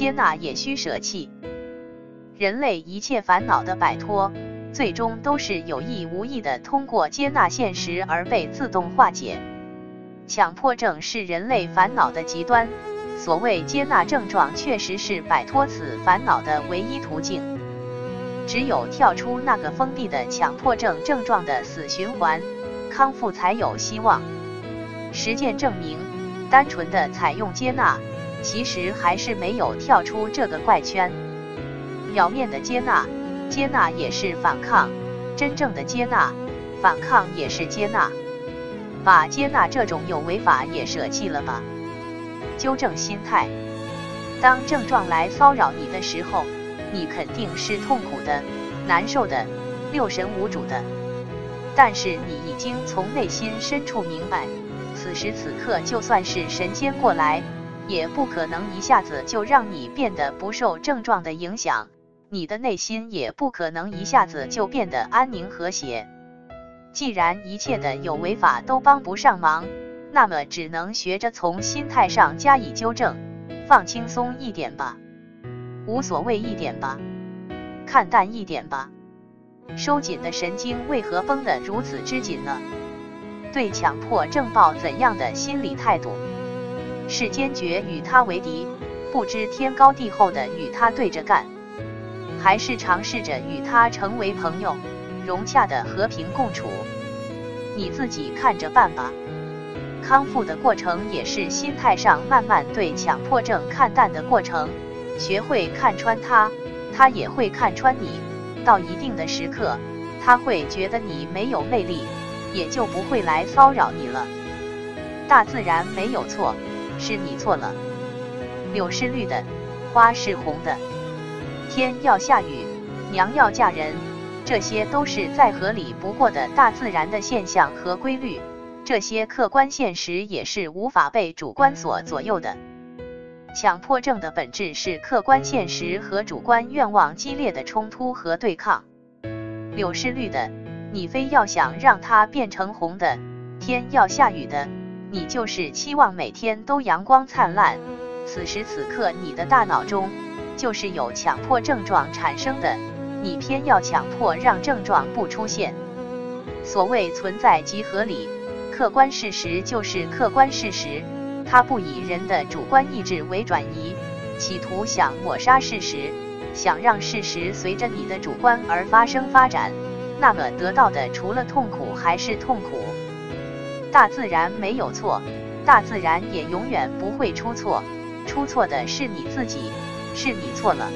接纳也需舍弃。人类一切烦恼的摆脱，最终都是有意无意的通过接纳现实而被自动化解。强迫症是人类烦恼的极端，所谓接纳症状，确实是摆脱此烦恼的唯一途径。只有跳出那个封闭的强迫症症状的死循环，康复才有希望。实践证明，单纯的采用接纳，其实还是没有跳出这个怪圈。表面的接纳，接纳也是反抗；真正的接纳，反抗也是接纳。把接纳这种有为法也舍弃了吧。纠正心态，当症状来骚扰你的时候。你肯定是痛苦的、难受的、六神无主的，但是你已经从内心深处明白，此时此刻就算是神仙过来，也不可能一下子就让你变得不受症状的影响，你的内心也不可能一下子就变得安宁和谐。既然一切的有为法都帮不上忙，那么只能学着从心态上加以纠正，放轻松一点吧。无所谓一点吧，看淡一点吧。收紧的神经为何绷得如此之紧呢？对强迫症抱怎样的心理态度？是坚决与他为敌，不知天高地厚的与他对着干，还是尝试着与他成为朋友，融洽的和平共处？你自己看着办吧。康复的过程也是心态上慢慢对强迫症看淡的过程。学会看穿他，他也会看穿你。到一定的时刻，他会觉得你没有魅力，也就不会来骚扰你了。大自然没有错，是你错了。柳是绿的，花是红的，天要下雨，娘要嫁人，这些都是再合理不过的大自然的现象和规律。这些客观现实也是无法被主观所左右的。强迫症的本质是客观现实和主观愿望激烈的冲突和对抗。柳是绿的，你非要想让它变成红的；天要下雨的，你就是期望每天都阳光灿烂。此时此刻，你的大脑中就是有强迫症状产生的，你偏要强迫让症状不出现。所谓存在即合理，客观事实就是客观事实。它不以人的主观意志为转移，企图想抹杀事实，想让事实随着你的主观而发生发展，那么得到的除了痛苦还是痛苦。大自然没有错，大自然也永远不会出错，出错的是你自己，是你错了。